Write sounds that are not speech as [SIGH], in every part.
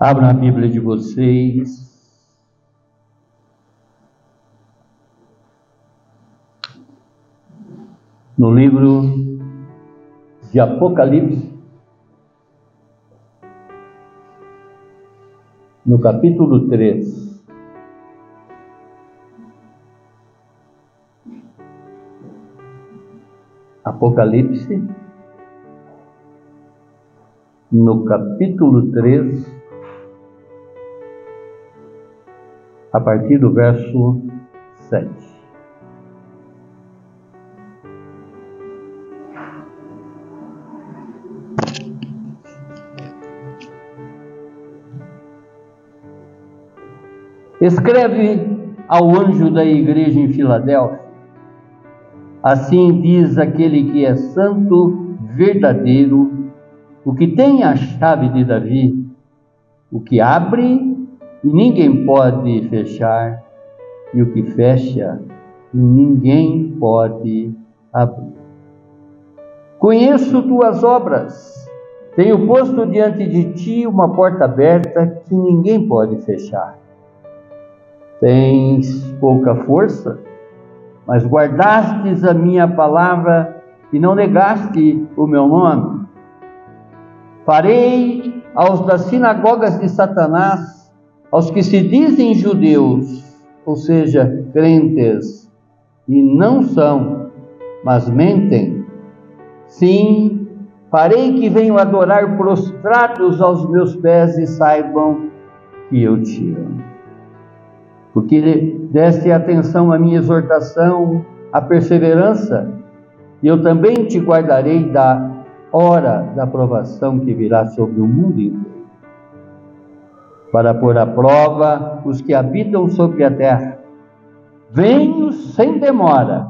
Abra a Bíblia de vocês. No livro de Apocalipse, no capítulo 3. Apocalipse, no capítulo 3, a partir do verso 7. Escreve ao anjo da igreja em Filadélfia: Assim diz aquele que é santo, verdadeiro, o que tem a chave de Davi, o que abre e ninguém pode fechar, e o que fecha, ninguém pode abrir. Conheço tuas obras, tenho posto diante de ti uma porta aberta que ninguém pode fechar. Tens pouca força, mas guardastes a minha palavra e não negaste o meu nome. Farei aos das sinagogas de Satanás aos que se dizem judeus, ou seja, crentes, e não são, mas mentem, sim, farei que venham adorar prostrados aos meus pés e saibam que eu te amo. Porque deste atenção à minha exortação, à perseverança, e eu também te guardarei da hora da provação que virá sobre o mundo inteiro para pôr à prova os que habitam sobre a terra. Venho sem demora,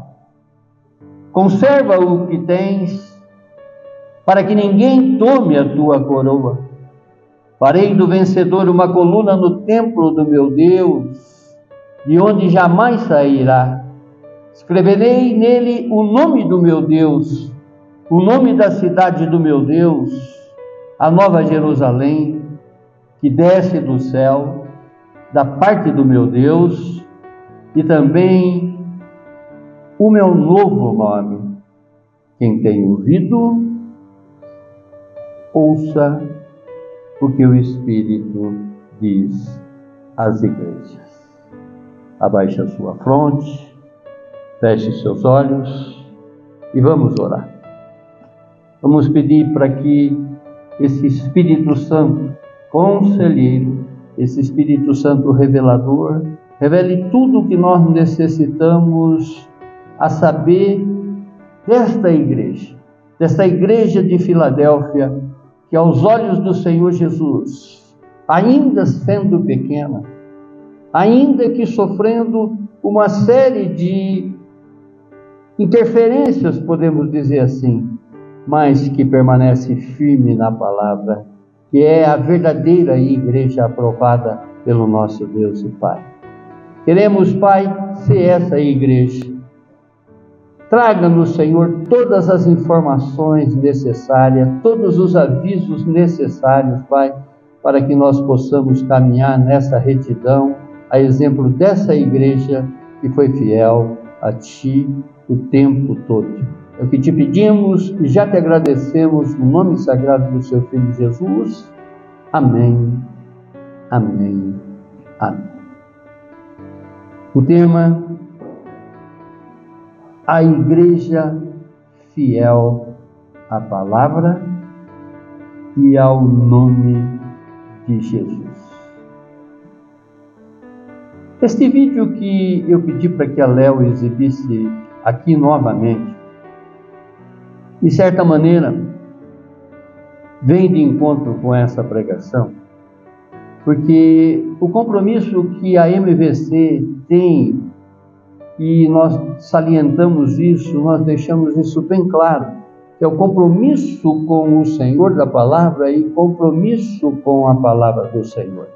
conserva o que tens, para que ninguém tome a tua coroa. Farei do vencedor uma coluna no templo do meu Deus, de onde jamais sairá. Escreverei nele o nome do meu Deus, o nome da cidade do meu Deus, a nova Jerusalém que desce do céu, da parte do meu Deus, e também o meu novo nome. Quem tem ouvido, ouça o que o Espírito diz às igrejas. Abaixe a sua fronte, feche seus olhos e vamos orar. Vamos pedir para que esse Espírito Santo conselheiro, esse Espírito Santo revelador, revele tudo o que nós necessitamos a saber desta igreja, desta igreja de Filadélfia, que aos olhos do Senhor Jesus, ainda sendo pequena, ainda que sofrendo uma série de interferências, podemos dizer assim, mas que permanece firme na palavra que é a verdadeira igreja aprovada pelo nosso Deus e Pai. Queremos, Pai, ser essa igreja. Traga-nos, Senhor, todas as informações necessárias, todos os avisos necessários, Pai, para que nós possamos caminhar nessa retidão, a exemplo dessa igreja que foi fiel a Ti o tempo todo. É o que te pedimos e já te agradecemos no nome sagrado do seu Filho Jesus. Amém, amém, amém. O tema: A Igreja fiel à palavra e ao nome de Jesus. Este vídeo que eu pedi para que a Léo exibisse aqui novamente de certa maneira, vem de encontro com essa pregação, porque o compromisso que a MVC tem, e nós salientamos isso, nós deixamos isso bem claro, é o compromisso com o Senhor da palavra e compromisso com a palavra do Senhor.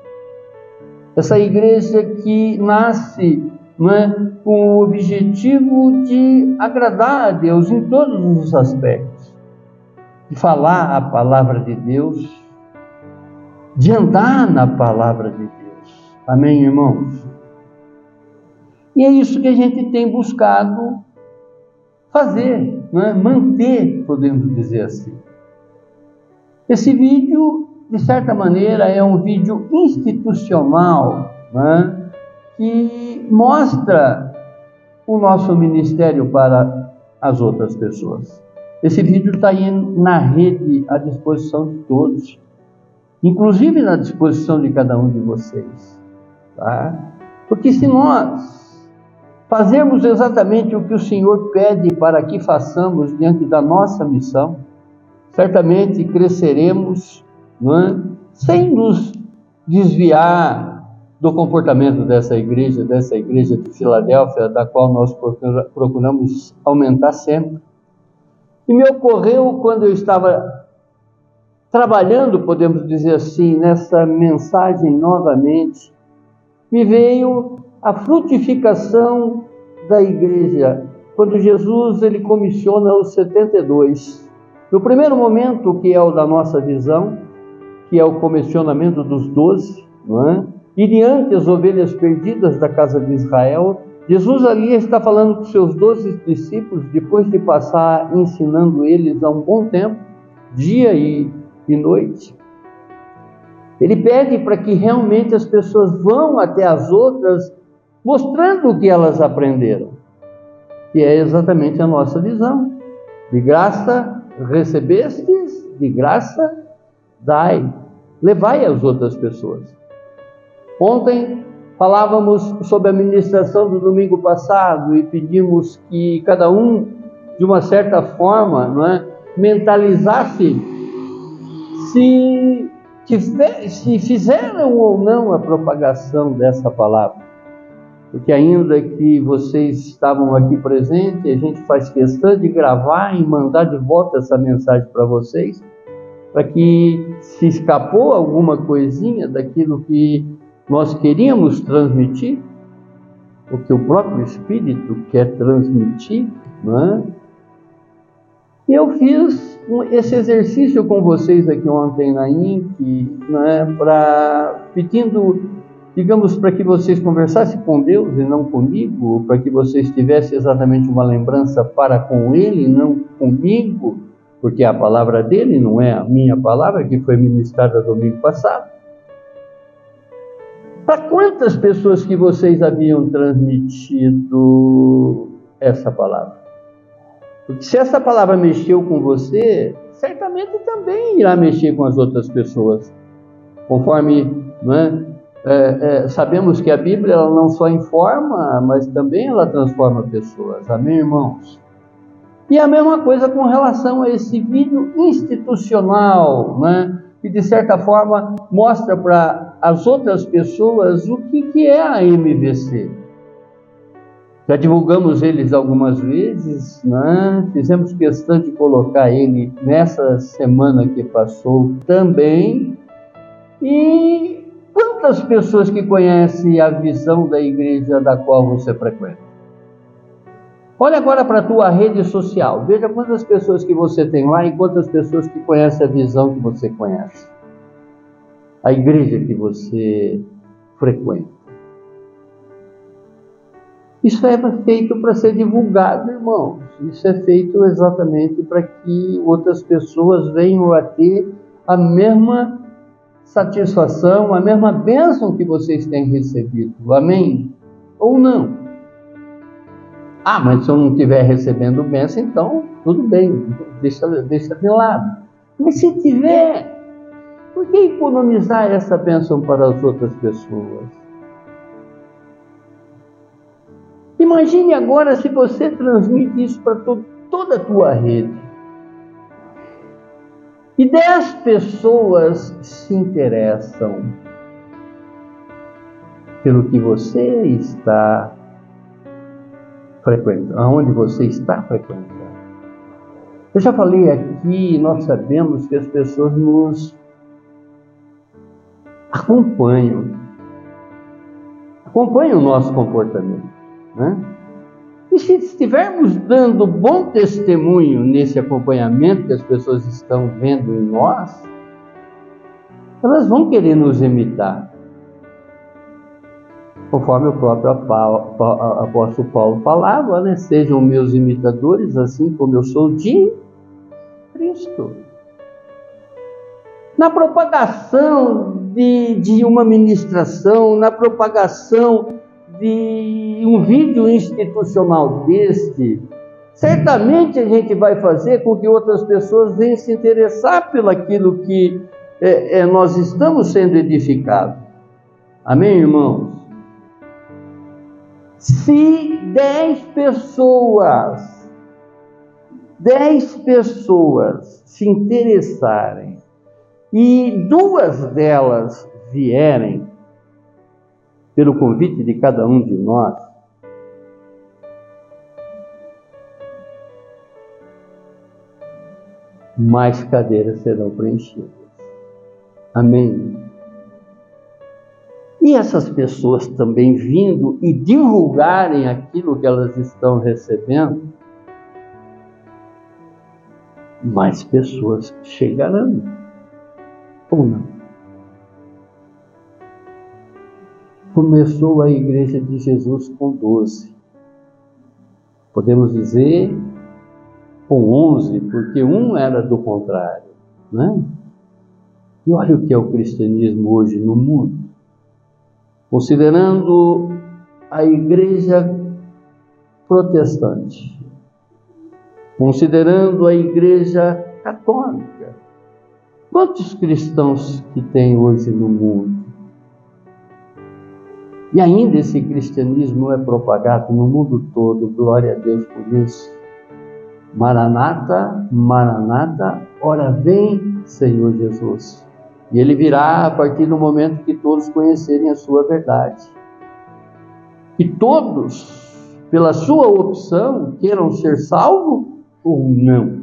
Essa igreja que nasce é? com o objetivo de agradar a Deus em todos os aspectos, de falar a palavra de Deus, de andar na palavra de Deus. Amém, irmãos? E é isso que a gente tem buscado fazer, né? manter, podemos dizer assim. Esse vídeo, de certa maneira, é um vídeo institucional né? Que mostra o nosso ministério para as outras pessoas. Esse vídeo está aí na rede à disposição de todos, inclusive na disposição de cada um de vocês. Tá? Porque se nós fazermos exatamente o que o Senhor pede para que façamos diante da nossa missão, certamente cresceremos é? sem nos desviar do comportamento dessa igreja, dessa igreja de Filadélfia, da qual nós procuramos aumentar sempre. E me ocorreu quando eu estava trabalhando, podemos dizer assim, nessa mensagem novamente, me veio a frutificação da igreja, quando Jesus ele comissiona os 72. No primeiro momento, que é o da nossa visão, que é o comissionamento dos doze, não é? E diante as ovelhas perdidas da casa de Israel, Jesus ali está falando com seus doze discípulos, depois de passar ensinando eles há um bom tempo, dia e, e noite. Ele pede para que realmente as pessoas vão até as outras mostrando o que elas aprenderam. E é exatamente a nossa visão. De graça recebestes, de graça dai. Levai às outras pessoas. Ontem falávamos sobre a ministração do domingo passado e pedimos que cada um, de uma certa forma, não é, mentalizasse se, tiver, se fizeram ou não a propagação dessa palavra. Porque ainda que vocês estavam aqui presentes, a gente faz questão de gravar e mandar de volta essa mensagem para vocês, para que se escapou alguma coisinha daquilo que nós queríamos transmitir, o que o próprio Espírito quer transmitir, é? E eu fiz esse exercício com vocês aqui ontem na INC, é? para pedindo digamos, para que vocês conversassem com Deus e não comigo, para que vocês tivessem exatamente uma lembrança para com Ele não comigo, porque a palavra dele não é a minha palavra, que foi ministrada domingo passado. Para quantas pessoas que vocês haviam transmitido essa palavra? Porque se essa palavra mexeu com você, certamente também irá mexer com as outras pessoas. Conforme não é, é, é, sabemos que a Bíblia ela não só informa, mas também ela transforma pessoas. Amém, irmãos? E a mesma coisa com relação a esse vídeo institucional, né? que de certa forma mostra para as outras pessoas o que, que é a MVC. Já divulgamos eles algumas vezes, né? fizemos questão de colocar ele nessa semana que passou também. E Quantas pessoas que conhecem a visão da igreja da qual você frequenta? Olha agora para a tua rede social. Veja quantas pessoas que você tem lá e quantas pessoas que conhecem a visão que você conhece. A igreja que você frequenta. Isso é feito para ser divulgado, irmãos. Isso é feito exatamente para que outras pessoas venham a ter a mesma satisfação, a mesma bênção que vocês têm recebido. Amém? Ou não? Ah, mas se eu não estiver recebendo bênção, então tudo bem, deixa, deixa de lado. Mas se tiver, por que economizar essa bênção para as outras pessoas? Imagine agora se você transmite isso para toda a tua rede e dez pessoas se interessam pelo que você está frequentando, aonde você está frequentando. Eu já falei aqui, nós sabemos que as pessoas nos acompanham, acompanham o nosso comportamento, né? E se estivermos dando bom testemunho nesse acompanhamento que as pessoas estão vendo em nós, elas vão querer nos imitar. Conforme o próprio apóstolo Paulo falava, né? Sejam meus imitadores, assim como eu sou de Cristo. Na propagação de, de uma ministração, na propagação de um vídeo institucional deste, certamente a gente vai fazer com que outras pessoas venham se interessar pelaquilo que é, é, nós estamos sendo edificados. Amém, irmãos? Se dez pessoas, dez pessoas se interessarem e duas delas vierem pelo convite de cada um de nós, mais cadeiras serão preenchidas. Amém. E essas pessoas também vindo e divulgarem aquilo que elas estão recebendo, mais pessoas chegarão. Ou não? Começou a igreja de Jesus com 12. Podemos dizer com 11, porque um era do contrário, né? E olha o que é o cristianismo hoje no mundo. Considerando a igreja protestante, considerando a igreja católica, quantos cristãos que tem hoje no mundo? E ainda esse cristianismo é propagado no mundo todo, glória a Deus por isso. Maranata, Maranata, ora vem, Senhor Jesus. E ele virá a partir do momento que todos conhecerem a sua verdade. E todos, pela sua opção, queiram ser salvos ou não.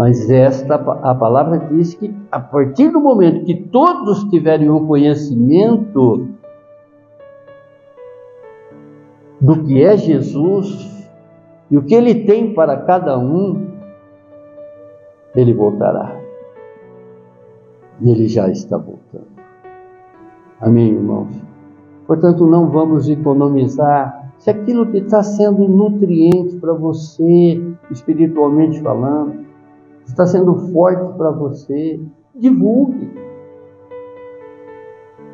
Mas esta a palavra diz que a partir do momento que todos tiverem o conhecimento do que é Jesus e o que ele tem para cada um, ele voltará. E ele já está voltando. Amém, irmãos? Portanto, não vamos economizar. Se aquilo que está sendo nutriente para você, espiritualmente falando, está sendo forte para você, divulgue.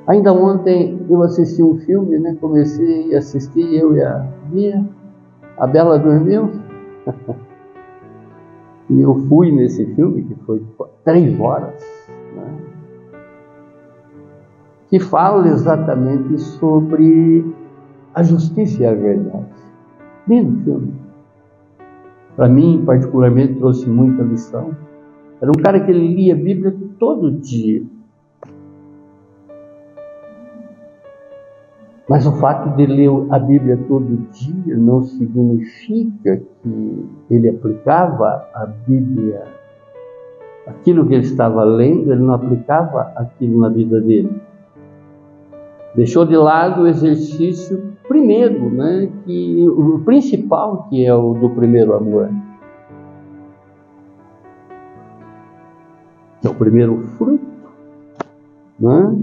Ainda ontem eu assisti um filme, né? Comecei a assistir, eu e a Bia. A Bela dormiu. [LAUGHS] E eu fui nesse filme, que foi três horas, né? que fala exatamente sobre a justiça e a verdade. Lindo filme. Para mim, particularmente, trouxe muita lição. Era um cara que ele lia a Bíblia todo dia. Mas o fato de ler a Bíblia todo dia não significa que ele aplicava a Bíblia, aquilo que ele estava lendo, ele não aplicava aquilo na vida dele. Deixou de lado o exercício primeiro, né, que o principal que é o do primeiro amor. É o primeiro fruto, né?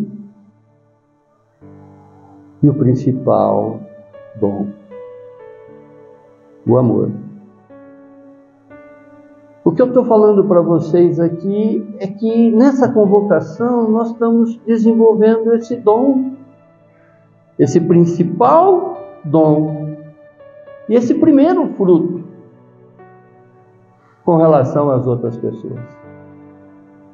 E o principal bom, o amor. O que eu estou falando para vocês aqui é que nessa convocação nós estamos desenvolvendo esse dom, esse principal dom e esse primeiro fruto com relação às outras pessoas.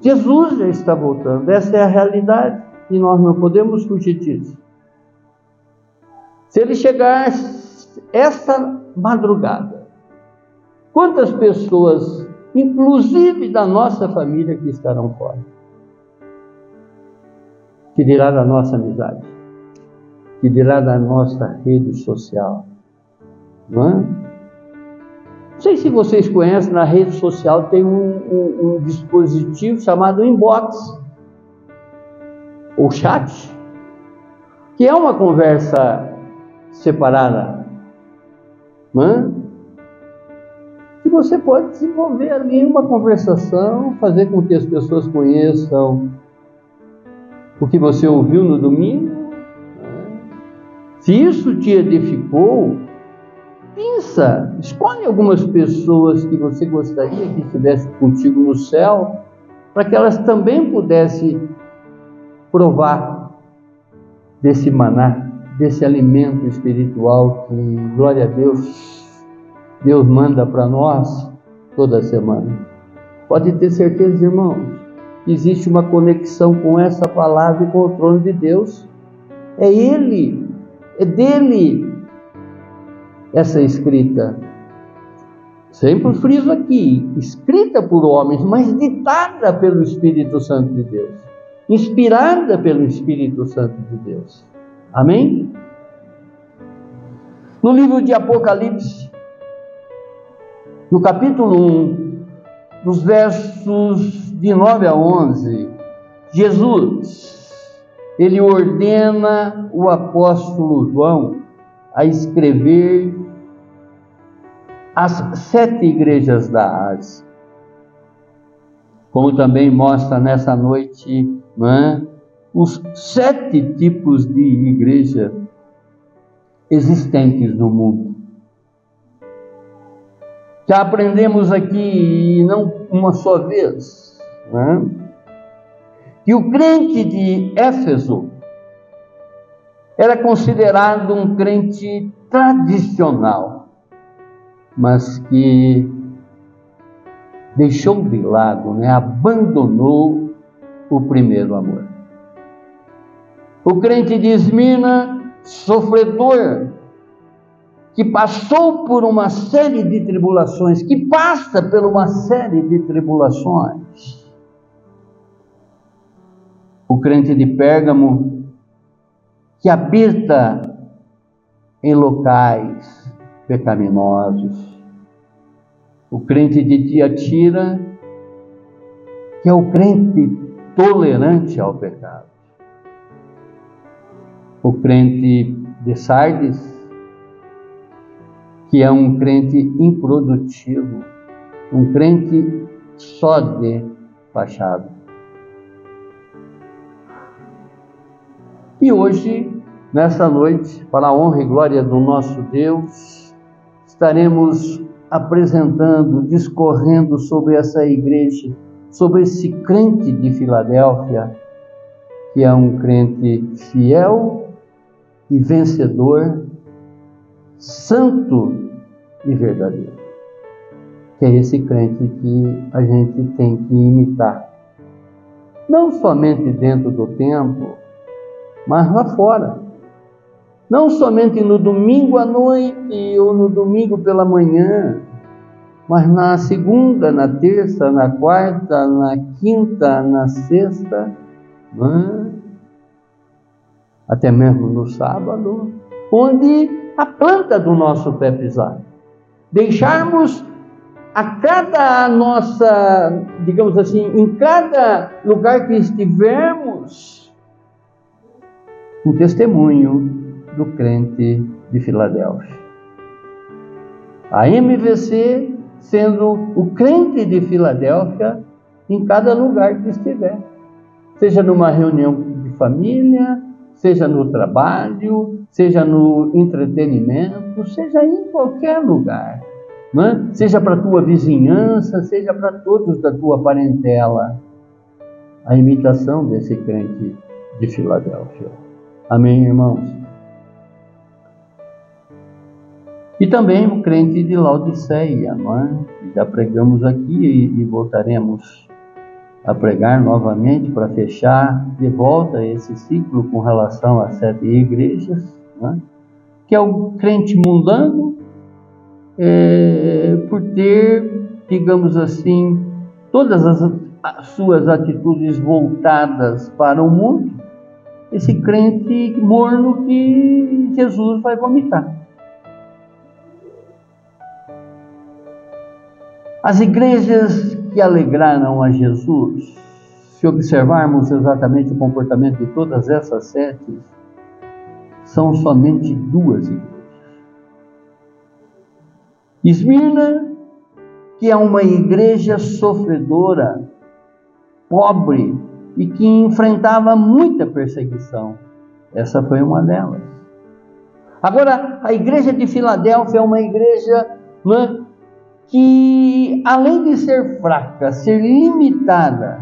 Jesus já está voltando, essa é a realidade e nós não podemos fugir disso. Se ele chegar esta madrugada, quantas pessoas, inclusive da nossa família, que estarão fora? Que dirá da nossa amizade? Que dirá da nossa rede social? Não é? Não sei se vocês conhecem, na rede social tem um, um, um dispositivo chamado inbox, ou chat, que é uma conversa separada. Não é? E você pode desenvolver ali uma conversação, fazer com que as pessoas conheçam o que você ouviu no domingo. Se isso te edificou, pensa, escolhe algumas pessoas que você gostaria que estivessem contigo no céu, para que elas também pudessem provar desse maná, desse alimento espiritual que, glória a Deus, Deus manda para nós toda semana. Pode ter certeza, irmãos, que existe uma conexão com essa palavra e com o trono de Deus. É Ele, é dele essa escrita. Sempre friso aqui, escrita por homens, mas ditada pelo Espírito Santo de Deus inspirada pelo Espírito Santo de Deus. Amém? No livro de Apocalipse, no capítulo 1, dos versos de 9 a 11, Jesus, ele ordena o apóstolo João a escrever as sete igrejas da Ásia. Como também mostra nessa noite é? os sete tipos de igreja existentes no mundo. Já aprendemos aqui, e não uma só vez, é? Que o crente de Éfeso era considerado um crente tradicional, mas que deixou de lado, né? abandonou o primeiro amor. O crente de Esmina, sofredor, que passou por uma série de tribulações, que passa por uma série de tribulações. O crente de Pérgamo, que habita em locais pecaminosos. O crente de Tiatira, que é o crente tolerante ao pecado. O crente de Sardes, que é um crente improdutivo, um crente só de fachada. E hoje, nessa noite, para a honra e glória do nosso Deus, estaremos apresentando, discorrendo sobre essa igreja sobre esse crente de Filadélfia, que é um crente fiel e vencedor, santo e verdadeiro. Que é esse crente que a gente tem que imitar. Não somente dentro do templo, mas lá fora. Não somente no domingo à noite ou no domingo pela manhã, mas na segunda, na terça, na quarta, na quinta, na sexta, até mesmo no sábado, onde a planta do nosso pé pisar. Deixarmos a cada nossa, digamos assim, em cada lugar que estivermos, um testemunho do crente de Filadélfia. A MVC sendo o crente de Filadélfia em cada lugar que estiver. Seja numa reunião de família, seja no trabalho, seja no entretenimento, seja em qualquer lugar. É? Seja para a tua vizinhança, seja para todos da tua parentela. A imitação desse crente de Filadélfia. Amém, irmãos? E também o crente de Laodiceia, não é? Já pregamos aqui e, voltaremos a pregar novamente para fechar de volta esse ciclo com relação às sete igrejas, é? que é o crente mundano, é, por ter, digamos assim, todas as, as suas atitudes voltadas para o mundo, esse crente morno que Jesus vai vomitar. As igrejas que alegraram a Jesus, se observarmos exatamente o comportamento de todas essas sete, são somente duas igrejas. Esmirna que é uma igreja sofredora, pobre e que enfrentava muita perseguição. Essa foi uma delas. Agora, a igreja de Filadélfia é uma igreja né, que, além de ser fraca, ser limitada,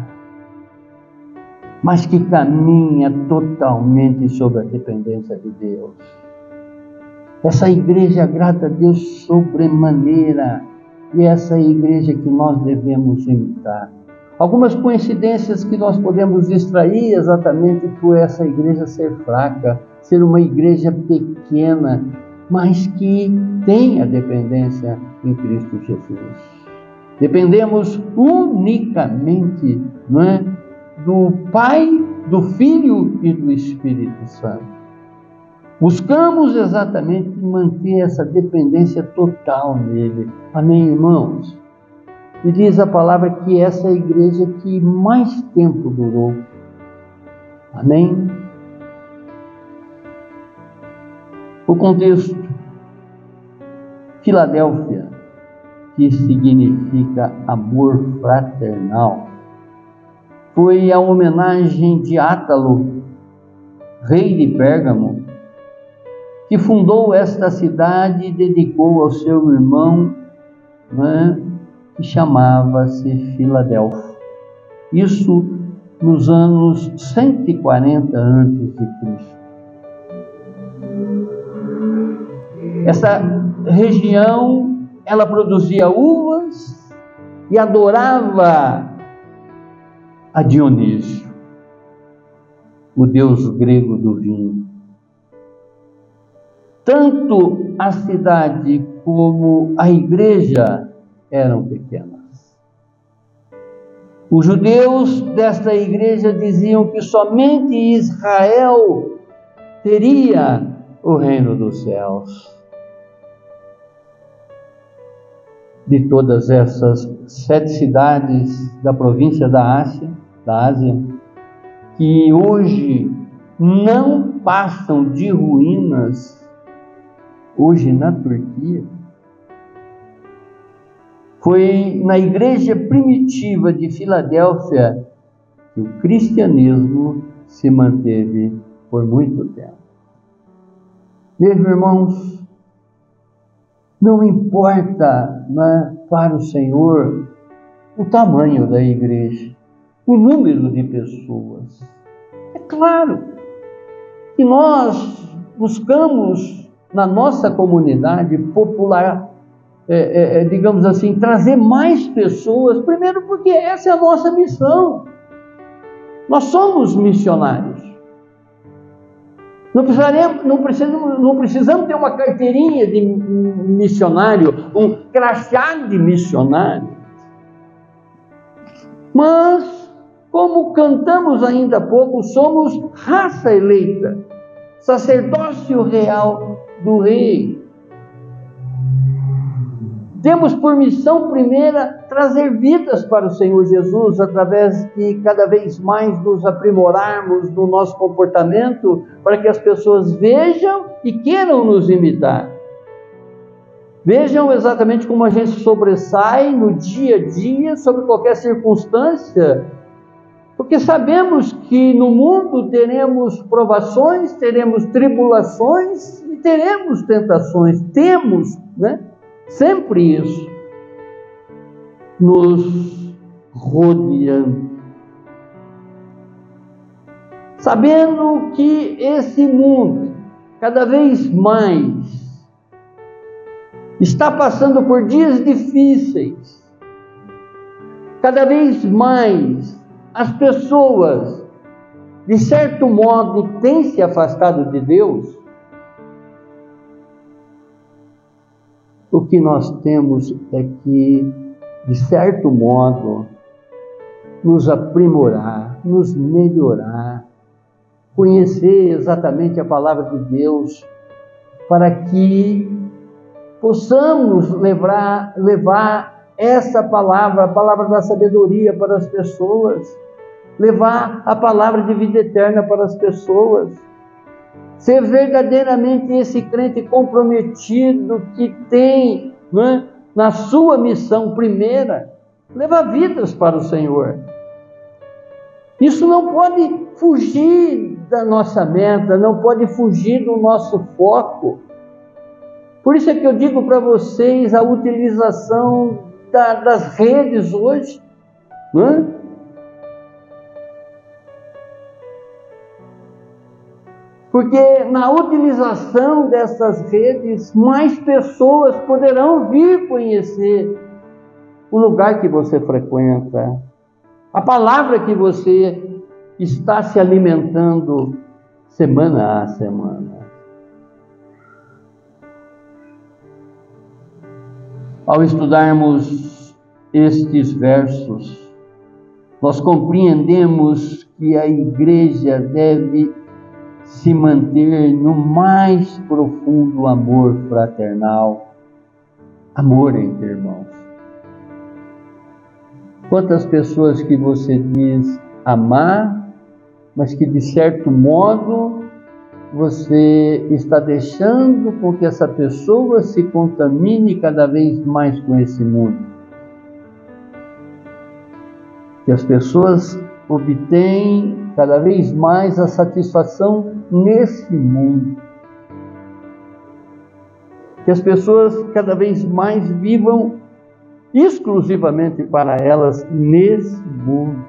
mas que caminha totalmente sob a dependência de Deus. Essa igreja agrada a Deus sobremaneira e essa é a igreja que nós devemos imitar. Algumas coincidências que nós podemos extrair exatamente por essa igreja ser fraca, ser uma igreja pequena, mas que tem a dependência em Cristo Jesus. Dependemos unicamente não é, do Pai, do Filho e do Espírito Santo. Buscamos exatamente manter essa dependência total nele. Amém, irmãos? E diz a palavra que essa é a igreja que mais tempo durou. Amém? O contexto. Filadélfia, que significa amor fraternal, foi a homenagem de Átalo, rei de Pérgamo, que fundou esta cidade e dedicou ao seu irmão, né, que chamava-se Filadélfia. Isso nos anos 140 a.C. Essa região, ela produzia uvas e adorava a Dionísio, o deus grego do vinho. Tanto a cidade como a igreja eram pequenas. Os judeus desta igreja diziam que somente Israel teria o reino dos céus. de todas essas sete cidades da província da Ásia, da Ásia, que hoje não passam de ruínas, hoje na Turquia, foi na igreja primitiva de Filadélfia que o cristianismo se manteve por muito tempo. Meus irmãos, não importa né, para o Senhor o tamanho da igreja, o número de pessoas. É claro que nós buscamos na nossa comunidade popular, é, é, é, digamos assim, trazer mais pessoas, primeiro porque essa é a nossa missão. Nós somos missionários. Não precisamos, não, precisamos, não precisamos ter uma carteirinha de missionário, um crachá de missionário. Mas, como cantamos ainda há pouco, somos raça eleita, sacerdócio real do Rei. Temos por missão primeira trazer vidas para o Senhor Jesus através de cada vez mais nos aprimorarmos no nosso comportamento para que as pessoas vejam e queiram nos imitar. Vejam exatamente como a gente sobressai no dia a dia sobre qualquer circunstância, porque sabemos que no mundo teremos provações, teremos tribulações e teremos tentações. Temos, né? Sempre isso nos rodeando. Sabendo que esse mundo, cada vez mais, está passando por dias difíceis, cada vez mais as pessoas, de certo modo, têm se afastado de Deus, o que nós temos é que, de certo modo, nos aprimorar, nos melhorar, conhecer exatamente a palavra de Deus, para que possamos levar, levar essa palavra, a palavra da sabedoria para as pessoas, levar a palavra de vida eterna para as pessoas ser verdadeiramente esse crente comprometido que tem né, na sua missão primeira, levar vidas para o Senhor. Isso não pode fugir da nossa meta, não pode fugir do nosso foco. Por isso é que eu digo para vocês a utilização da, das redes hoje. Não é? Porque na utilização dessas redes, mais pessoas poderão vir conhecer o lugar que você frequenta, a palavra que você está se alimentando semana a semana. Ao estudarmos estes versos, nós compreendemos que a igreja deve se manter no mais profundo amor fraternal, amor entre irmãos. Quantas pessoas que você diz amar, mas que de certo modo você está deixando com que essa pessoa se contamine cada vez mais com esse mundo. Que as pessoas obtêm cada vez mais a satisfação nesse mundo. Que as pessoas cada vez mais vivam exclusivamente para elas nesse mundo.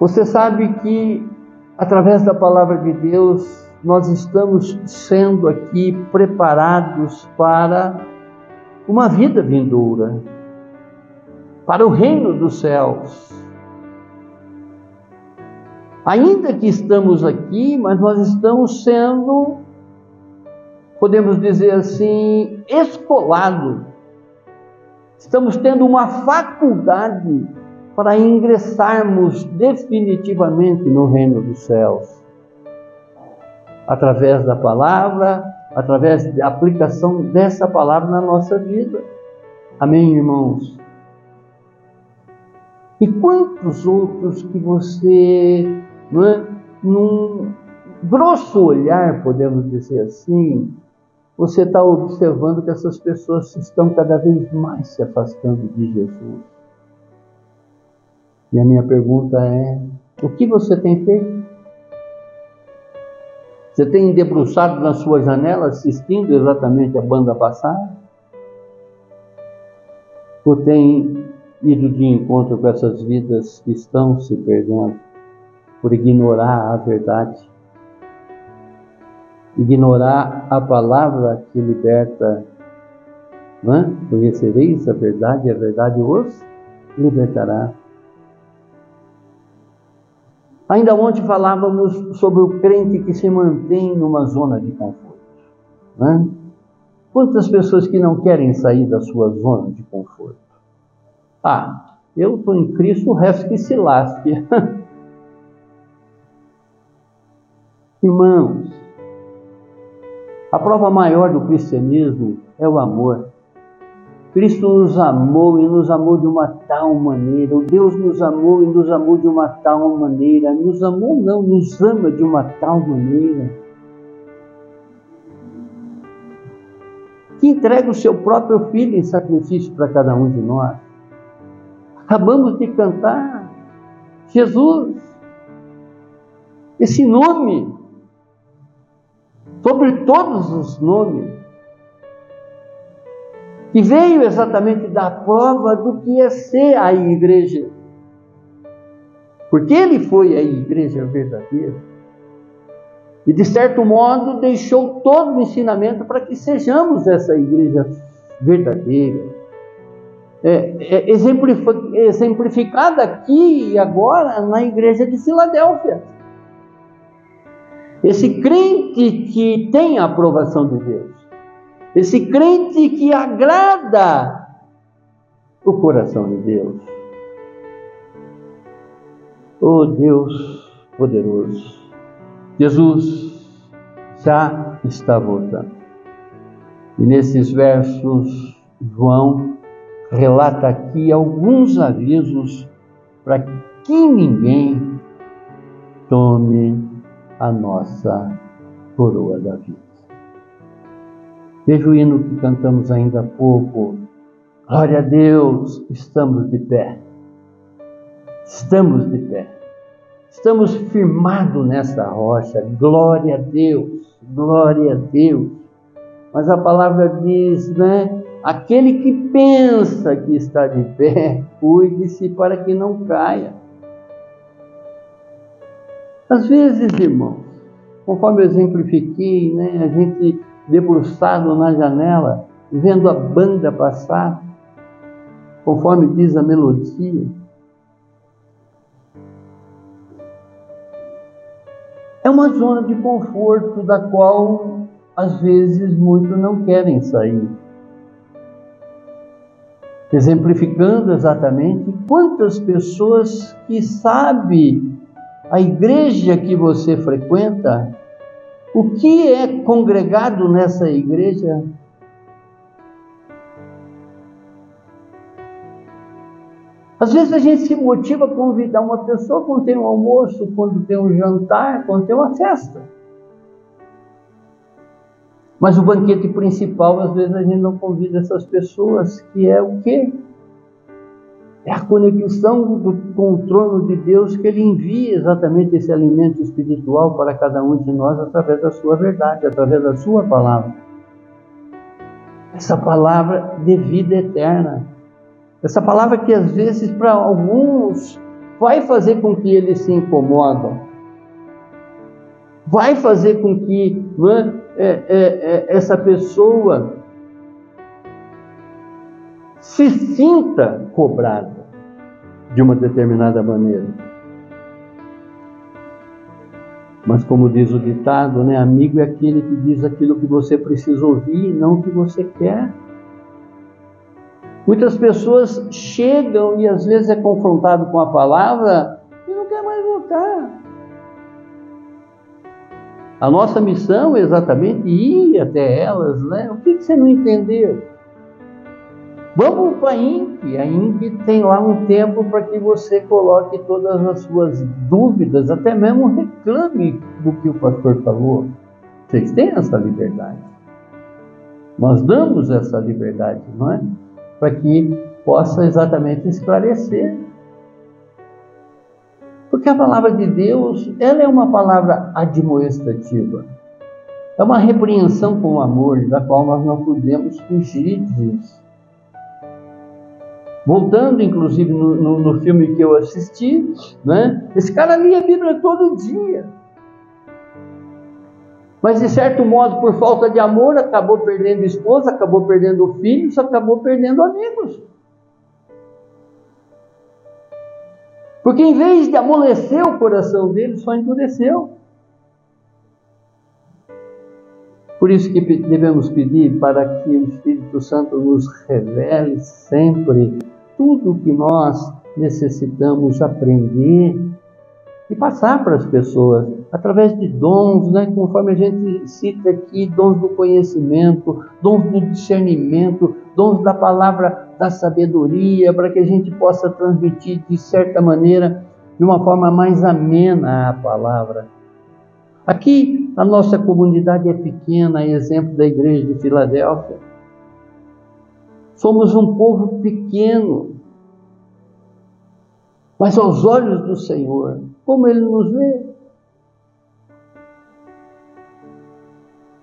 Você sabe que através da palavra de Deus nós estamos sendo aqui preparados para uma vida vindoura, para o reino dos céus. Ainda que estamos aqui, mas nós estamos sendo, podemos dizer assim, escolados. Estamos tendo uma faculdade para ingressarmos definitivamente no reino dos céus. Através da palavra, através da aplicação dessa palavra na nossa vida. Amém, irmãos? E quantos outros que você não é? num grosso olhar, podemos dizer assim, você está observando que essas pessoas estão cada vez mais se afastando de Jesus. E a minha pergunta é: o que você tem feito? Você tem debruçado na sua janela assistindo exatamente a banda passar? Ou tem ido de encontro com essas vidas que estão se perdendo? Por ignorar a verdade, ignorar a palavra que liberta. Não é? Conhecereis a verdade a verdade os libertará. Ainda ontem falávamos sobre o crente que se mantém numa zona de conforto. É? Quantas pessoas que não querem sair da sua zona de conforto? Ah, eu estou em Cristo, o resto que se lasque. [LAUGHS] Irmãos, a prova maior do cristianismo é o amor. Cristo nos amou e nos amou de uma tal maneira, o Deus nos amou e nos amou de uma tal maneira, nos amou não, nos ama de uma tal maneira, que entrega o seu próprio Filho em sacrifício para cada um de nós. Acabamos de cantar Jesus, esse nome sobre todos os nomes, que veio exatamente da prova do que é ser a igreja. Porque ele foi a igreja verdadeira. E de certo modo deixou todo o ensinamento para que sejamos essa igreja verdadeira. É, é exemplificada aqui e agora na igreja de Filadélfia. Esse crente que tem a aprovação de Deus. Esse crente que agrada o coração de Deus. Oh Deus poderoso, Jesus já está voltando. E nesses versos, João relata aqui alguns avisos para que ninguém tome a nossa coroa da vida. Veja o hino que cantamos ainda há pouco. Glória a Deus, estamos de pé. Estamos de pé. Estamos firmados nessa rocha. Glória a Deus, glória a Deus. Mas a palavra diz, né? Aquele que pensa que está de pé, cuide-se para que não caia. Às vezes, irmãos, conforme eu exemplifiquei, né, a gente debruçado na janela, vendo a banda passar, conforme diz a melodia. É uma zona de conforto da qual às vezes muitos não querem sair. Exemplificando exatamente quantas pessoas que sabe a igreja que você frequenta, o que é congregado nessa igreja? Às vezes a gente se motiva a convidar uma pessoa quando tem um almoço, quando tem um jantar, quando tem uma festa. Mas o banquete principal, às vezes a gente não convida essas pessoas, que é o quê? É a conexão do, com o trono de Deus que Ele envia exatamente esse alimento espiritual para cada um de nós através da Sua verdade, através da Sua palavra. Essa palavra de vida eterna. Essa palavra que às vezes para alguns vai fazer com que eles se incomodam. Vai fazer com que é, é, é, essa pessoa se sinta cobrado de uma determinada maneira. Mas como diz o ditado, né, amigo é aquele que diz aquilo que você precisa ouvir, não o que você quer. Muitas pessoas chegam e às vezes é confrontado com a palavra e não quer mais voltar. A nossa missão é exatamente ir até elas, né? O que, que você não entendeu? Vamos para a INC. A INC tem lá um tempo para que você coloque todas as suas dúvidas, até mesmo reclame do que o pastor falou. Vocês têm essa liberdade. Nós damos essa liberdade, não é? Para que possa exatamente esclarecer. Porque a palavra de Deus, ela é uma palavra admoestativa. É uma repreensão com amor, da qual nós não podemos fugir disso. Voltando, inclusive, no, no, no, filme que eu assisti, né? esse cara lia a Bíblia todo dia. Mas, de certo modo, por falta de amor, acabou perdendo esposa, acabou perdendo filhos, acabou perdendo amigos. Porque, em vez de amolecer o coração dele, só endureceu. Por isso que devemos pedir para que o Espírito Santo nos revele sempre tudo o que nós necessitamos aprender e passar para as pessoas através de dons, né? conforme a gente cita aqui, dons do conhecimento, dons do discernimento, dons da palavra da sabedoria, para que a gente possa transmitir de certa maneira, de uma forma mais amena a palavra. Aqui a nossa comunidade é pequena, exemplo da igreja de Filadélfia. Somos um povo pequeno, mas aos olhos do Senhor, como Ele nos vê?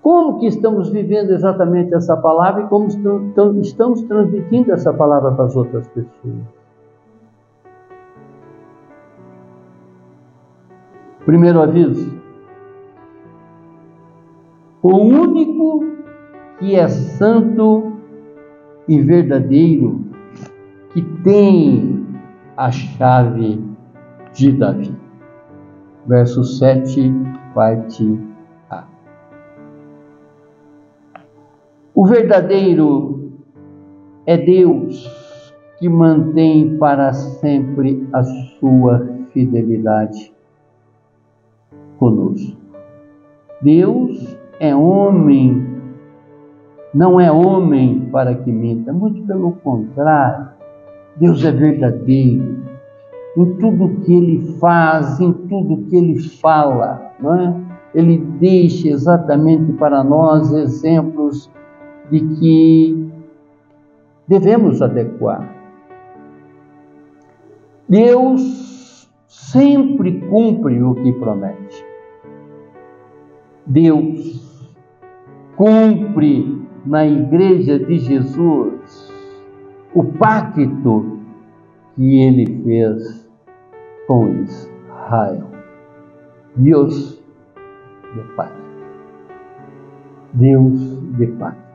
Como que estamos vivendo exatamente essa palavra e como estamos transmitindo essa palavra para as outras pessoas? Primeiro aviso: o único que é santo e verdadeiro, que tem a chave de Davi. Verso 7, parte A. O verdadeiro é Deus que mantém para sempre a sua fidelidade conosco. Deus é homem, não é homem para que minta, muito pelo contrário, Deus é verdadeiro em tudo que ele faz, em tudo que ele fala, não é? Ele deixa exatamente para nós exemplos de que devemos adequar. Deus sempre cumpre o que promete. Deus cumpre na igreja de Jesus o pacto que ele fez com Israel. Deus de pacto. Deus de pacto.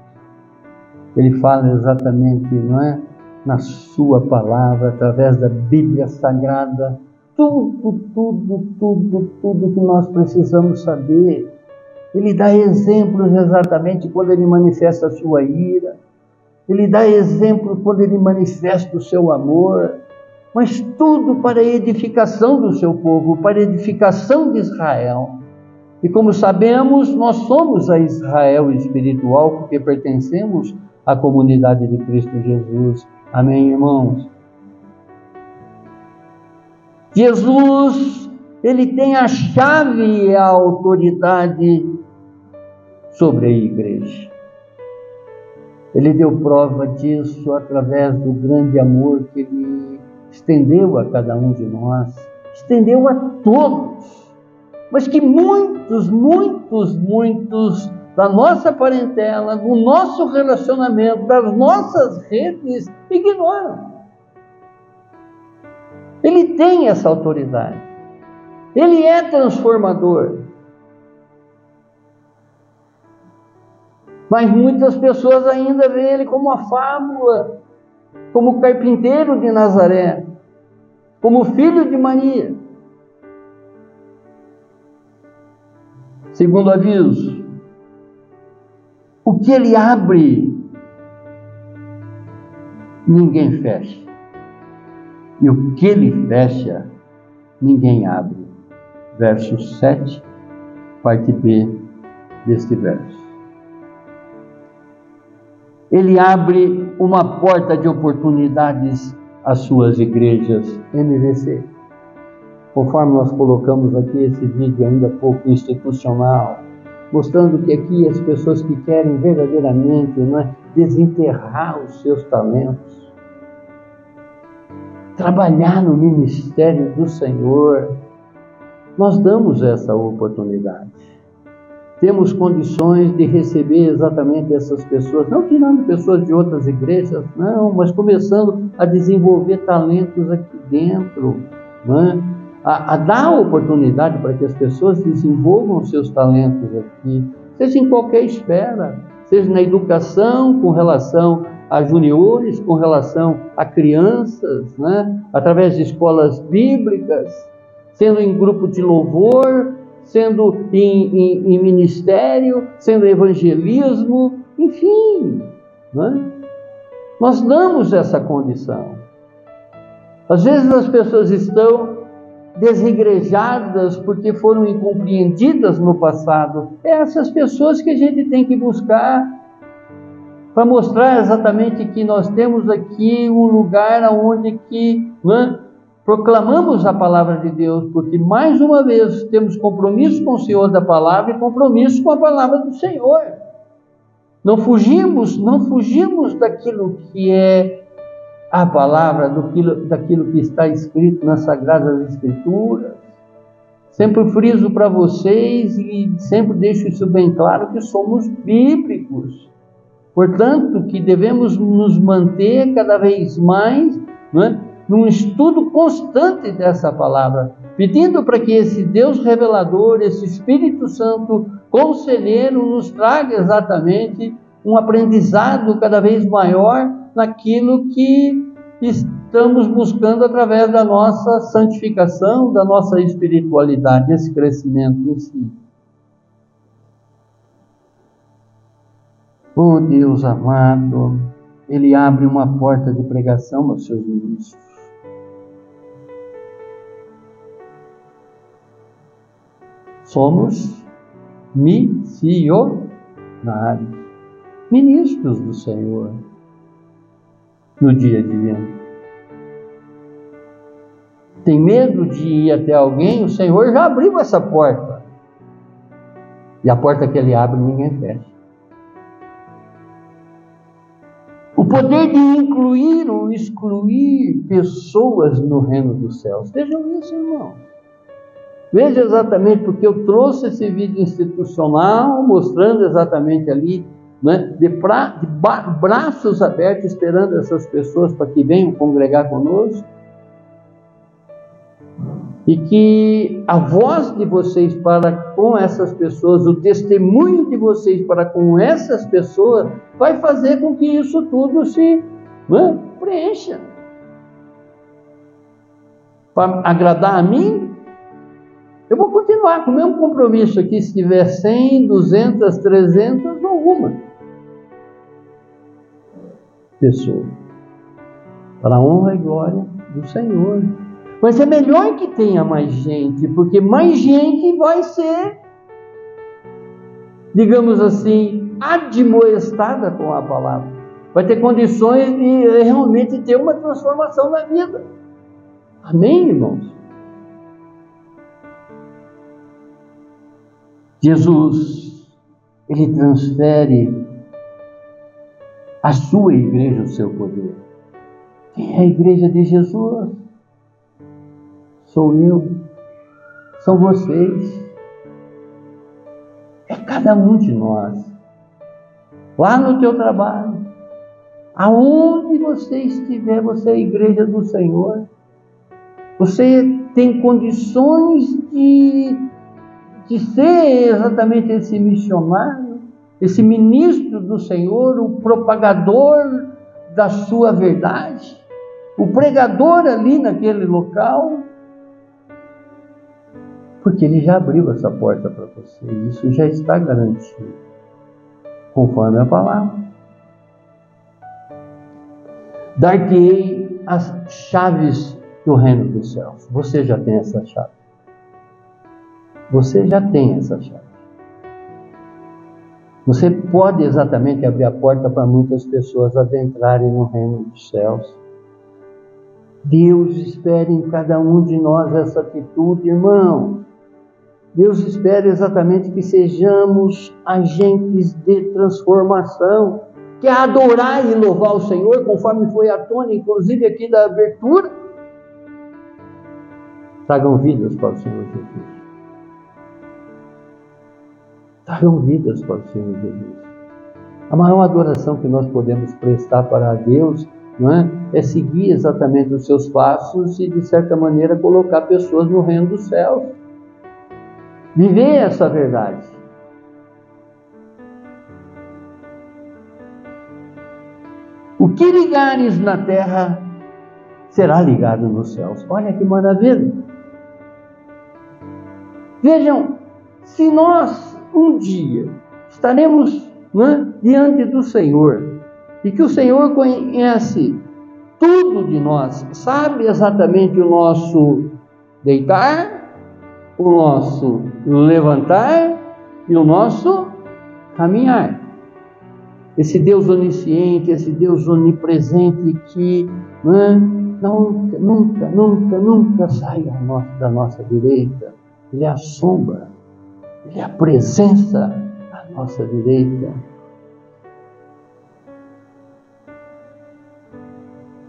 Ele fala exatamente, não é? Na sua palavra, através da Bíblia Sagrada, tudo, tudo, tudo, tudo que nós precisamos saber. Ele dá exemplos exatamente quando ele manifesta a sua ira. Ele dá exemplos quando ele manifesta o seu amor. Mas tudo para a edificação do seu povo, para a edificação de Israel. E como sabemos, nós somos a Israel espiritual porque pertencemos à comunidade de Cristo Jesus. Amém, irmãos? Jesus, ele tem a chave e a autoridade sobre a igreja. Ele deu prova disso através do grande amor que ele estendeu a cada um de nós, estendeu a todos, mas que muitos, muitos, muitos da nossa parentela, do nosso relacionamento, das nossas redes, ignoram. Ele tem essa autoridade. Ele é transformador. Mas muitas pessoas ainda veem ele como uma fábula, como carpinteiro de Nazaré, como filho de Maria. Segundo aviso, o que ele abre, ninguém fecha. E o que ele fecha, ninguém abre. Verso 7, parte B deste verso. Ele abre uma porta de oportunidades às suas igrejas MVC. Conforme nós colocamos aqui esse vídeo ainda pouco institucional, mostrando que aqui as pessoas que querem verdadeiramente é, desenterrar os seus talentos, trabalhar no ministério do Senhor, nós damos essa oportunidade. Temos condições de receber exatamente essas pessoas, não tirando pessoas de outras igrejas, não, mas começando a desenvolver talentos aqui dentro. Não é? a, a dar oportunidade para que as pessoas desenvolvam seus talentos aqui, seja em qualquer esfera, seja na educação, com relação a juniores, com relação a crianças, né? através de escolas bíblicas, sendo em grupo de louvor, sendo em, em, em ministério, sendo evangelismo, enfim. Né? Nós damos essa condição. Às vezes as pessoas estão desigrejadas porque foram incompreendidas no passado. É essas pessoas que a gente tem que buscar para mostrar exatamente que nós temos aqui um lugar onde que né, proclamamos a palavra de Deus, porque mais uma vez temos compromisso com o Senhor da palavra e compromisso com a palavra do Senhor. Não fugimos, não fugimos daquilo que é a palavra daquilo, daquilo que está escrito nas Sagradas Escrituras. Sempre friso para vocês e sempre deixo isso bem claro que somos bíblicos. Portanto, que devemos nos manter cada vez mais é, num estudo constante dessa palavra, pedindo para que esse Deus revelador, esse Espírito Santo conselheiro, nos traga exatamente um aprendizado cada vez maior naquilo que estamos buscando através da nossa santificação, da nossa espiritualidade, esse crescimento em si. Oh Deus amado, Ele abre uma porta de pregação aos seus ministros. Somos missionários, ministros do Senhor no dia a dia. Tem medo de ir até alguém? O Senhor já abriu essa porta. E a porta que ele abre, ninguém fecha. poder de incluir ou excluir pessoas no reino dos céus. Vejam isso, irmão. Veja exatamente porque eu trouxe esse vídeo institucional mostrando exatamente ali, né, de, pra, de braços abertos, esperando essas pessoas para que venham congregar conosco e que a voz de vocês para com essas pessoas, o testemunho de vocês para com essas pessoas, vai fazer com que isso tudo se né, preencha. Para agradar a mim, eu vou continuar com o mesmo compromisso aqui, se tiver 100, 200, 300 ou uma pessoa. Para a honra e glória do Senhor. Mas é melhor que tenha mais gente, porque mais gente vai ser, digamos assim, admoestada com a palavra. Vai ter condições de realmente ter uma transformação na vida. Amém, irmãos? Jesus, ele transfere a sua igreja o seu poder. Quem é a igreja de Jesus? sou eu, são vocês, é cada um de nós. Lá no teu trabalho, aonde você estiver, você é a igreja do Senhor. Você tem condições de, de ser exatamente esse missionário, esse ministro do Senhor, o propagador da sua verdade, o pregador ali naquele local, porque ele já abriu essa porta para você, isso já está garantido, conforme a palavra. Dar-te-ei as chaves do reino dos céus. Você já tem essa chave. Você já tem essa chave. Você pode exatamente abrir a porta para muitas pessoas adentrarem no reino dos céus. Deus espera em cada um de nós essa atitude, irmãos. Deus espera exatamente que sejamos agentes de transformação, que é adorar e louvar o Senhor, conforme foi a tônica, inclusive aqui da abertura. Tragam vidas para o Senhor Jesus. Tragam vidas para o Senhor Jesus. A maior adoração que nós podemos prestar para Deus não é? é seguir exatamente os seus passos e, de certa maneira, colocar pessoas no reino dos céus. Viver essa verdade. O que ligares na terra será ligado nos céus. Olha que maravilha. Vejam, se nós um dia estaremos né, diante do Senhor e que o Senhor conhece tudo de nós, sabe exatamente o nosso deitar, o nosso levantar e o nosso caminhar. Esse Deus onisciente, esse Deus onipresente que né, nunca, nunca, nunca, nunca sai da nossa direita. Ele é a sombra, Ele é a presença à nossa direita.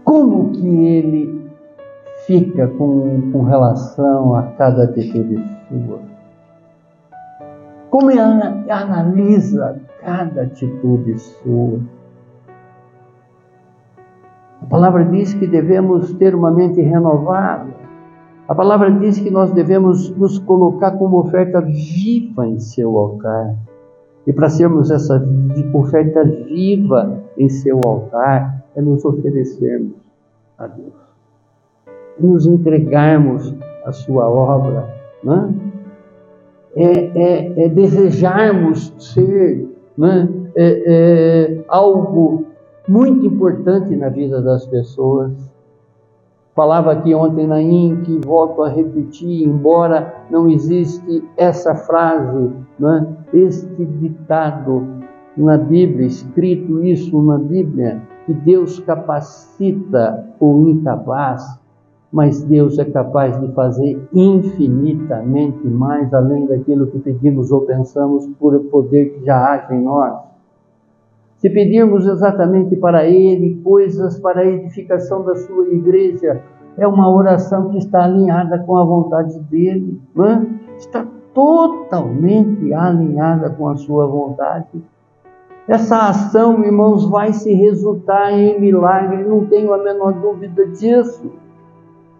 Como que Ele fica com, com relação a cada atitude sua? Como ele analisa cada atitude sua? A palavra diz que devemos ter uma mente renovada. A palavra diz que nós devemos nos colocar como oferta viva em seu altar. E para sermos essa oferta viva em seu altar, é nos oferecermos a Deus nos entregarmos à sua obra, né? é, é, é, desejarmos ser né? é, é, algo muito importante na vida das pessoas. Falava aqui ontem na INC, volto a repetir, embora não existe essa frase, né? este ditado na Bíblia, escrito isso na Bíblia, que Deus capacita o incapaz mas Deus é capaz de fazer infinitamente mais além daquilo que pedimos ou pensamos por poder que já age em nós. Se pedirmos exatamente para Ele coisas para a edificação da sua igreja, é uma oração que está alinhada com a vontade dele, é? está totalmente alinhada com a sua vontade. Essa ação, irmãos, vai se resultar em milagre, não tenho a menor dúvida disso.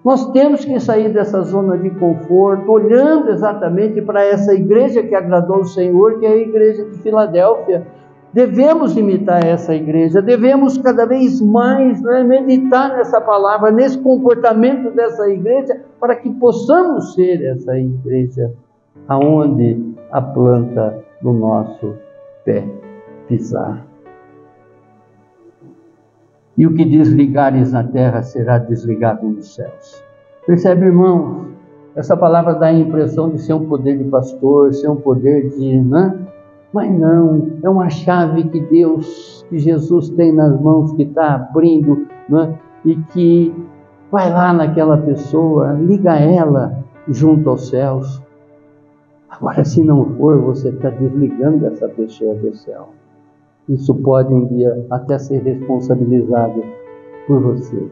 Nós temos que sair dessa zona de conforto, olhando exatamente para essa igreja que agradou o Senhor, que é a igreja de Filadélfia. Devemos imitar essa igreja, devemos cada vez mais né, meditar nessa palavra, nesse comportamento dessa igreja, para que possamos ser essa igreja aonde a planta do nosso pé pisar. E o que desligares na terra será desligado nos céus. Percebe, irmãos? Essa palavra dá a impressão de ser um poder de pastor, ser um poder de. Né? Mas não, é uma chave que Deus, que Jesus tem nas mãos, que está abrindo, né? e que vai lá naquela pessoa, liga ela junto aos céus. Agora, se não for, você está desligando essa pessoa do céu. Isso pode um dia até ser responsabilizado por você.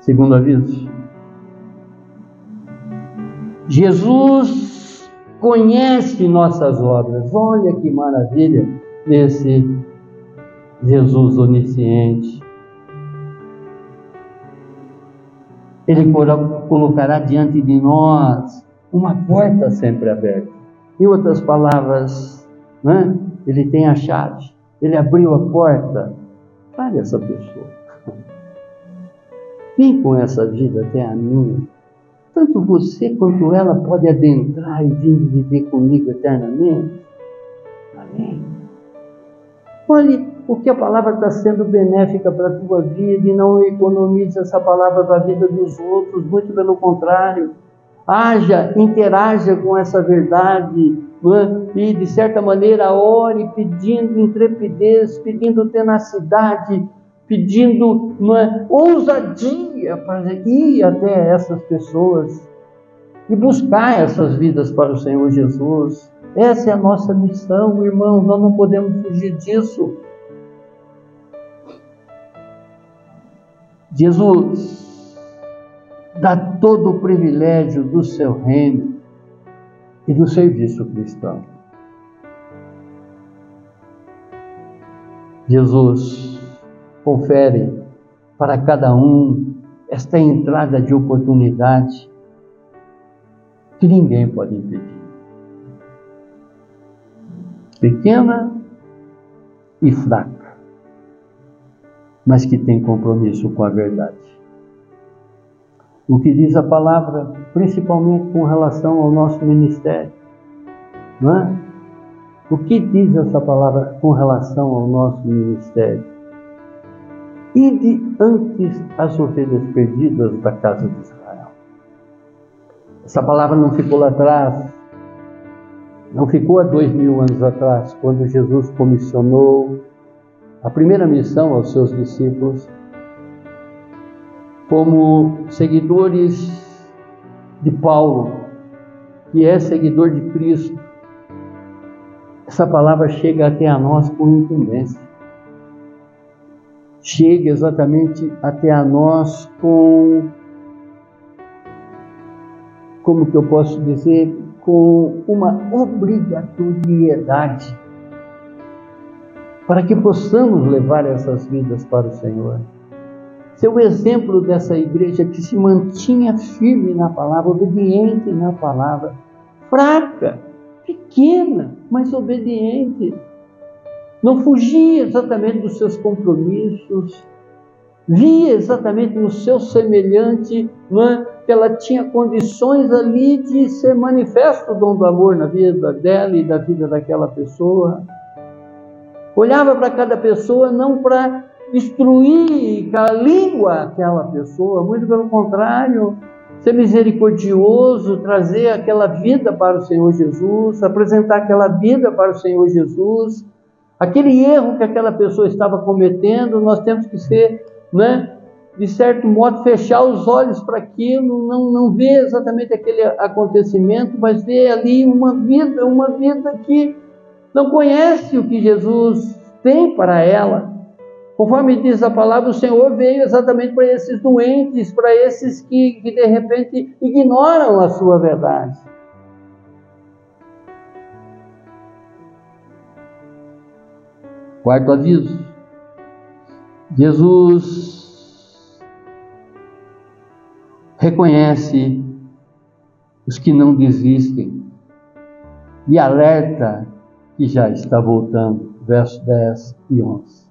Segundo aviso, Jesus conhece nossas obras. Olha que maravilha desse Jesus onisciente. Ele colocará diante de nós uma porta sempre aberta. Em outras palavras, né? ele tem a chave, ele abriu a porta. Pare essa pessoa. [LAUGHS] Vem com essa vida até a minha. Tanto você quanto ela pode adentrar e vir viver comigo eternamente. Amém. Olhe o que a palavra está sendo benéfica para a tua vida e não economize essa palavra para a vida dos outros, muito pelo contrário. Haja, interaja com essa verdade, é? e de certa maneira ore pedindo intrepidez, pedindo tenacidade, pedindo é? ousadia para ir até essas pessoas e buscar essas vidas para o Senhor Jesus. Essa é a nossa missão, irmãos, nós não podemos fugir disso. Jesus dá todo o privilégio do seu reino e do serviço cristão. Jesus confere para cada um esta entrada de oportunidade que ninguém pode impedir. Pequena e fraca, mas que tem compromisso com a verdade o que diz a palavra, principalmente com relação ao nosso ministério. Não é? O que diz essa palavra com relação ao nosso ministério? Ide antes as ovelhas perdidas da casa de Israel. Essa palavra não ficou lá atrás, não ficou há dois mil anos atrás, quando Jesus comissionou a primeira missão aos seus discípulos como seguidores de Paulo, que é seguidor de Cristo, essa palavra chega até a nós com incumbência. Chega exatamente até a nós com, como que eu posso dizer, com uma obrigatoriedade para que possamos levar essas vidas para o Senhor ser o exemplo dessa igreja que se mantinha firme na palavra, obediente na palavra, fraca, pequena, mas obediente. Não fugia exatamente dos seus compromissos, via exatamente no seu semelhante é? que ela tinha condições ali de ser manifesto o dom do amor na vida dela e da vida daquela pessoa. Olhava para cada pessoa não para destruir com a língua aquela pessoa, muito pelo contrário, ser misericordioso, trazer aquela vida para o Senhor Jesus, apresentar aquela vida para o Senhor Jesus. Aquele erro que aquela pessoa estava cometendo, nós temos que ser, né, de certo modo, fechar os olhos para aquilo, não, não ver exatamente aquele acontecimento, mas ver ali uma vida, uma vida que não conhece o que Jesus tem para ela. Conforme diz a palavra, o Senhor veio exatamente para esses doentes, para esses que, que de repente ignoram a sua verdade. Quarto aviso: Jesus reconhece os que não desistem e alerta que já está voltando. Verso 10 e 11.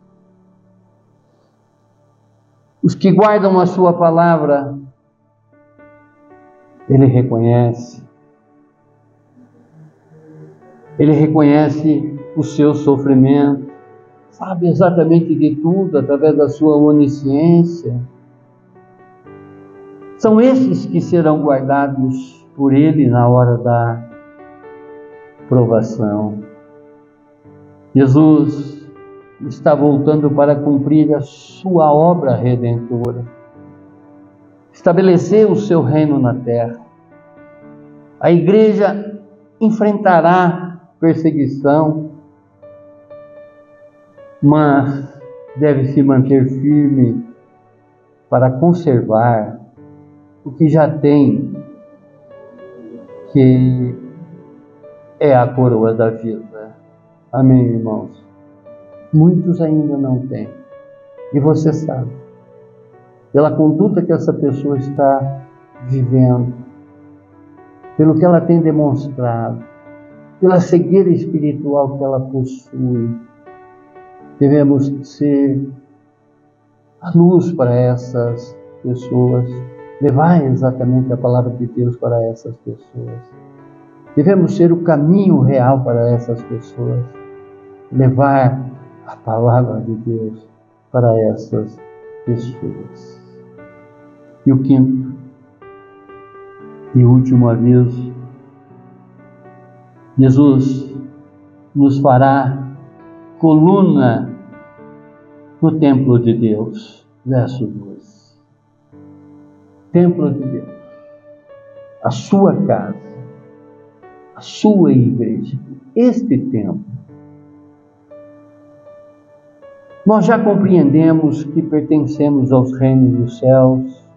Os que guardam a sua palavra, ele reconhece. Ele reconhece o seu sofrimento, sabe exatamente de tudo através da sua onisciência. São esses que serão guardados por ele na hora da provação. Jesus está voltando para cumprir a sua obra redentora, estabelecer o seu reino na terra. A igreja enfrentará perseguição, mas deve se manter firme para conservar o que já tem, que é a coroa da vida. Amém, irmãos? Muitos ainda não têm. E você sabe, pela conduta que essa pessoa está vivendo, pelo que ela tem demonstrado, pela cegueira espiritual que ela possui, devemos ser a luz para essas pessoas, levar exatamente a palavra de Deus para essas pessoas. Devemos ser o caminho real para essas pessoas, levar a palavra de Deus para essas pessoas. E o quinto e último aviso: Jesus nos fará coluna no templo de Deus. Verso 2. Templo de Deus, a sua casa a sua igreja, este tempo. Nós já compreendemos que pertencemos aos reinos dos céus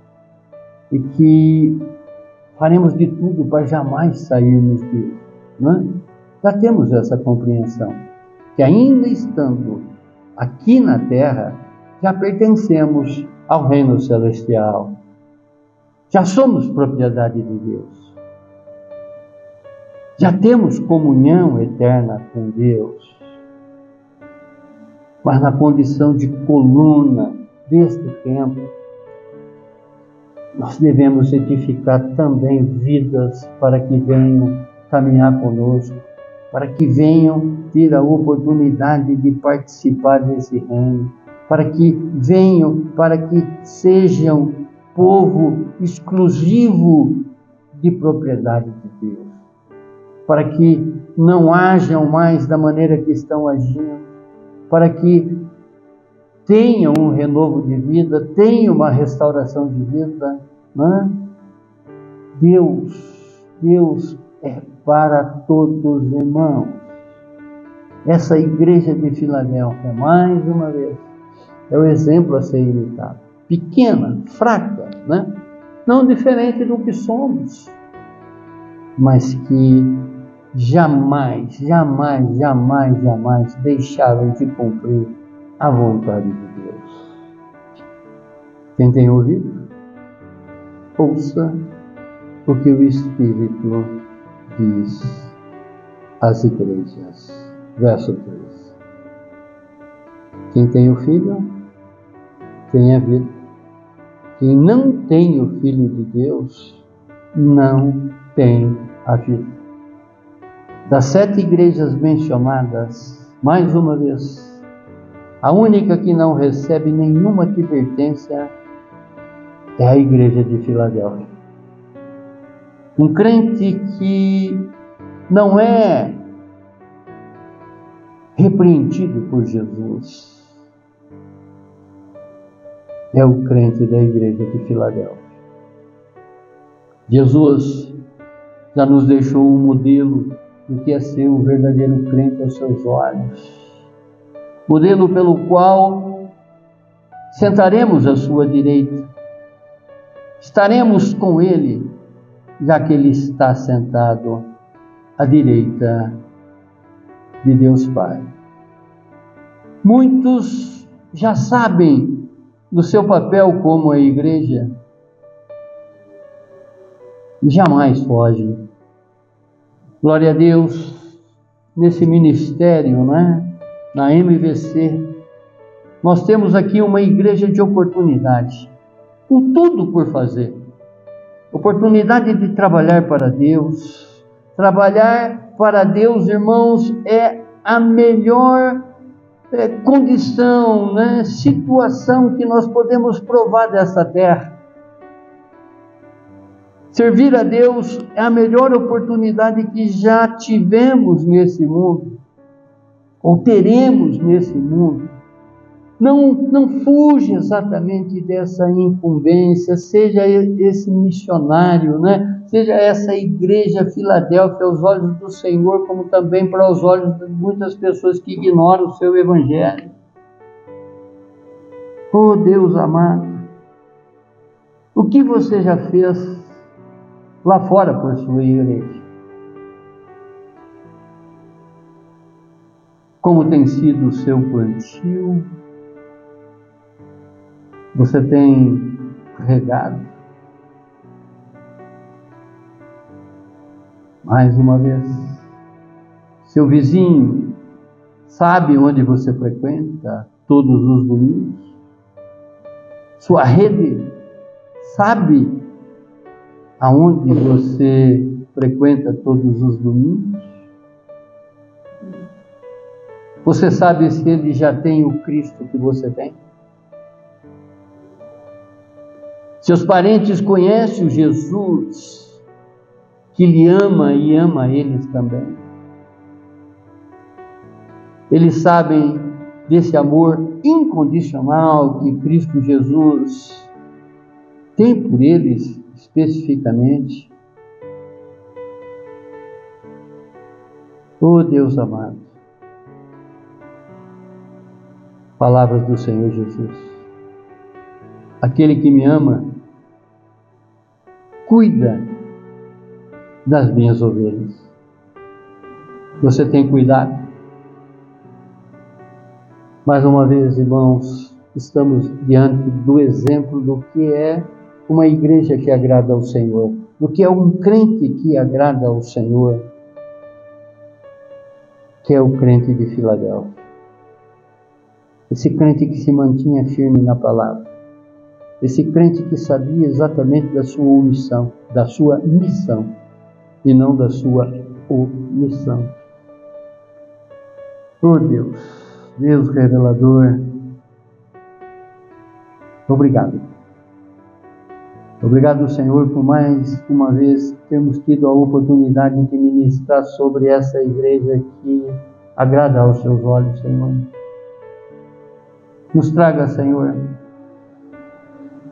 e que faremos de tudo para jamais sairmos dele. Não é? Já temos essa compreensão, que ainda estando aqui na terra, já pertencemos ao reino celestial. Já somos propriedade de Deus. Já temos comunhão eterna com Deus, mas na condição de coluna deste tempo, nós devemos edificar também vidas para que venham caminhar conosco, para que venham ter a oportunidade de participar desse reino, para que venham, para que sejam povo exclusivo de propriedade de Deus para que não hajam mais da maneira que estão agindo, para que tenham um renovo de vida, tenham uma restauração de vida. Né? Deus, Deus é para todos irmãos. Essa igreja de Filadélfia, mais uma vez, é o exemplo a ser imitado. Pequena, fraca, né? não diferente do que somos, mas que jamais, jamais, jamais, jamais deixaram de cumprir a vontade de Deus. Quem tem ouvido, ouça o que o Espírito diz às igrejas. Verso 3. Quem tem o Filho, tem a vida. Quem não tem o Filho de Deus, não tem a vida. Das sete igrejas mencionadas, mais uma vez, a única que não recebe nenhuma advertência é a igreja de Filadélfia. Um crente que não é repreendido por Jesus é o crente da igreja de Filadélfia. Jesus já nos deixou um modelo do que é ser o verdadeiro crente aos seus olhos. Modelo pelo qual sentaremos à sua direita, estaremos com ele, já que ele está sentado à direita de Deus Pai. Muitos já sabem do seu papel como a igreja, jamais foge. Glória a Deus, nesse ministério, né? na MVC, nós temos aqui uma igreja de oportunidade, com tudo por fazer. Oportunidade de trabalhar para Deus. Trabalhar para Deus, irmãos, é a melhor é, condição, né, situação que nós podemos provar dessa terra. Servir a Deus é a melhor oportunidade que já tivemos nesse mundo, ou teremos nesse mundo. Não, não fuja exatamente dessa incumbência, seja esse missionário, né? seja essa igreja Filadélfia aos olhos do Senhor, como também para os olhos de muitas pessoas que ignoram o seu evangelho. Oh Deus amado, o que você já fez lá fora por sua igreja. Como tem sido o seu plantio? Você tem regado? Mais uma vez, seu vizinho sabe onde você frequenta todos os domingos? Sua rede sabe aonde você frequenta todos os domingos? Você sabe se ele já tem o Cristo que você tem? Seus parentes conhecem o Jesus que lhe ama e ama eles também. Eles sabem desse amor incondicional que Cristo Jesus tem por eles especificamente. Oh Deus amado, palavras do Senhor Jesus. Aquele que me ama, cuida das minhas ovelhas. Você tem cuidado? Mais uma vez, irmãos, estamos diante do exemplo do que é uma igreja que agrada ao Senhor, do que é um crente que agrada ao Senhor, que é o crente de Filadélfia. Esse crente que se mantinha firme na palavra. Esse crente que sabia exatamente da sua omissão, da sua missão, e não da sua omissão. Oh Deus, Deus revelador, obrigado. Obrigado, Senhor, por mais uma vez termos tido a oportunidade de ministrar sobre essa igreja que agrada aos seus olhos, Senhor. Nos traga, Senhor,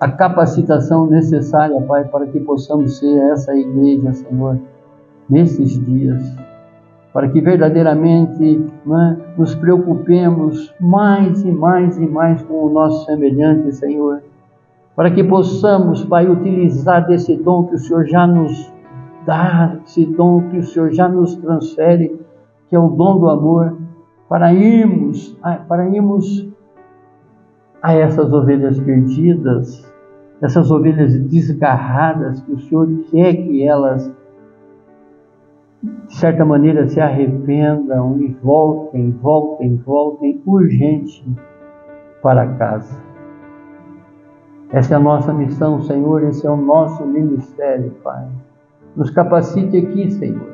a capacitação necessária, Pai, para que possamos ser essa igreja, Senhor, nesses dias, para que verdadeiramente né, nos preocupemos mais e mais e mais com o nosso semelhante, Senhor. Para que possamos, Pai, utilizar desse dom que o Senhor já nos dá, esse dom que o Senhor já nos transfere, que é o dom do amor, para irmos, para irmos a essas ovelhas perdidas, essas ovelhas desgarradas, que o Senhor quer que elas, de certa maneira, se arrependam e voltem, voltem, voltem urgente para casa. Essa é a nossa missão, Senhor, esse é o nosso ministério, Pai. Nos capacite aqui, Senhor.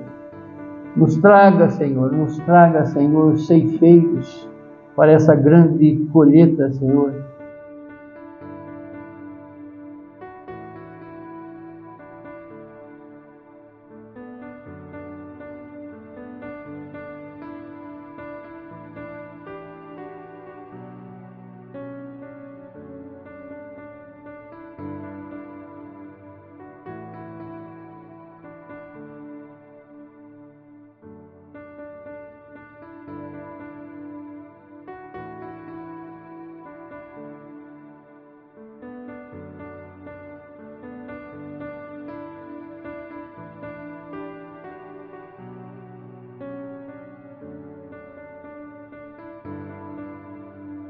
Nos traga, Senhor, nos traga, Senhor, ceifeiros para essa grande colheita, Senhor,